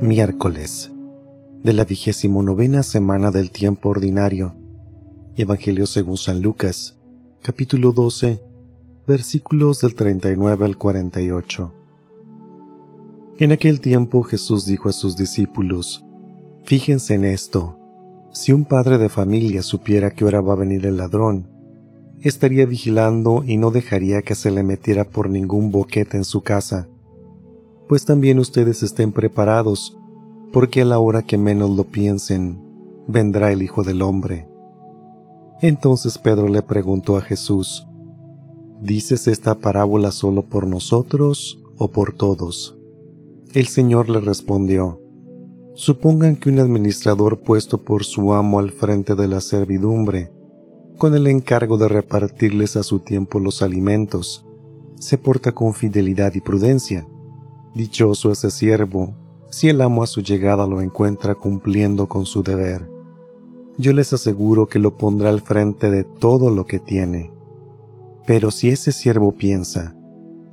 Miércoles de la vigésimo novena semana del tiempo ordinario. Evangelio según San Lucas, capítulo 12, versículos del 39 al 48. En aquel tiempo Jesús dijo a sus discípulos, Fíjense en esto, si un padre de familia supiera que ahora va a venir el ladrón, estaría vigilando y no dejaría que se le metiera por ningún boquete en su casa. Pues también ustedes estén preparados, porque a la hora que menos lo piensen, vendrá el Hijo del Hombre. Entonces Pedro le preguntó a Jesús, ¿Dices esta parábola solo por nosotros o por todos? El Señor le respondió, Supongan que un administrador puesto por su amo al frente de la servidumbre, con el encargo de repartirles a su tiempo los alimentos, se porta con fidelidad y prudencia. Dichoso ese siervo, si el amo a su llegada lo encuentra cumpliendo con su deber. Yo les aseguro que lo pondrá al frente de todo lo que tiene. Pero si ese siervo piensa,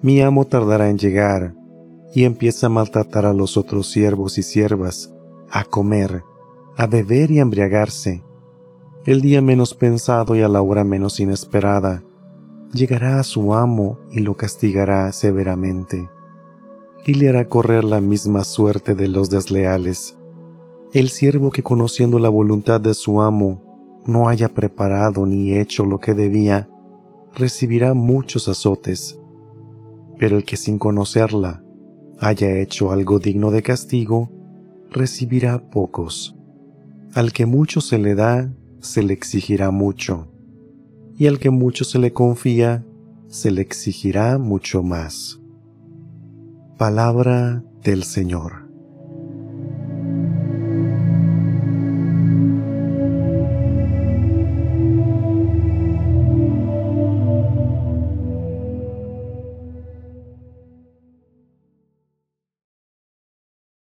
mi amo tardará en llegar, y empieza a maltratar a los otros siervos y siervas, a comer, a beber y a embriagarse. El día menos pensado y a la hora menos inesperada, llegará a su amo y lo castigará severamente, y le hará correr la misma suerte de los desleales. El siervo que conociendo la voluntad de su amo no haya preparado ni hecho lo que debía, recibirá muchos azotes, pero el que sin conocerla haya hecho algo digno de castigo, recibirá pocos. Al que mucho se le da, se le exigirá mucho, y al que mucho se le confía, se le exigirá mucho más. Palabra del Señor.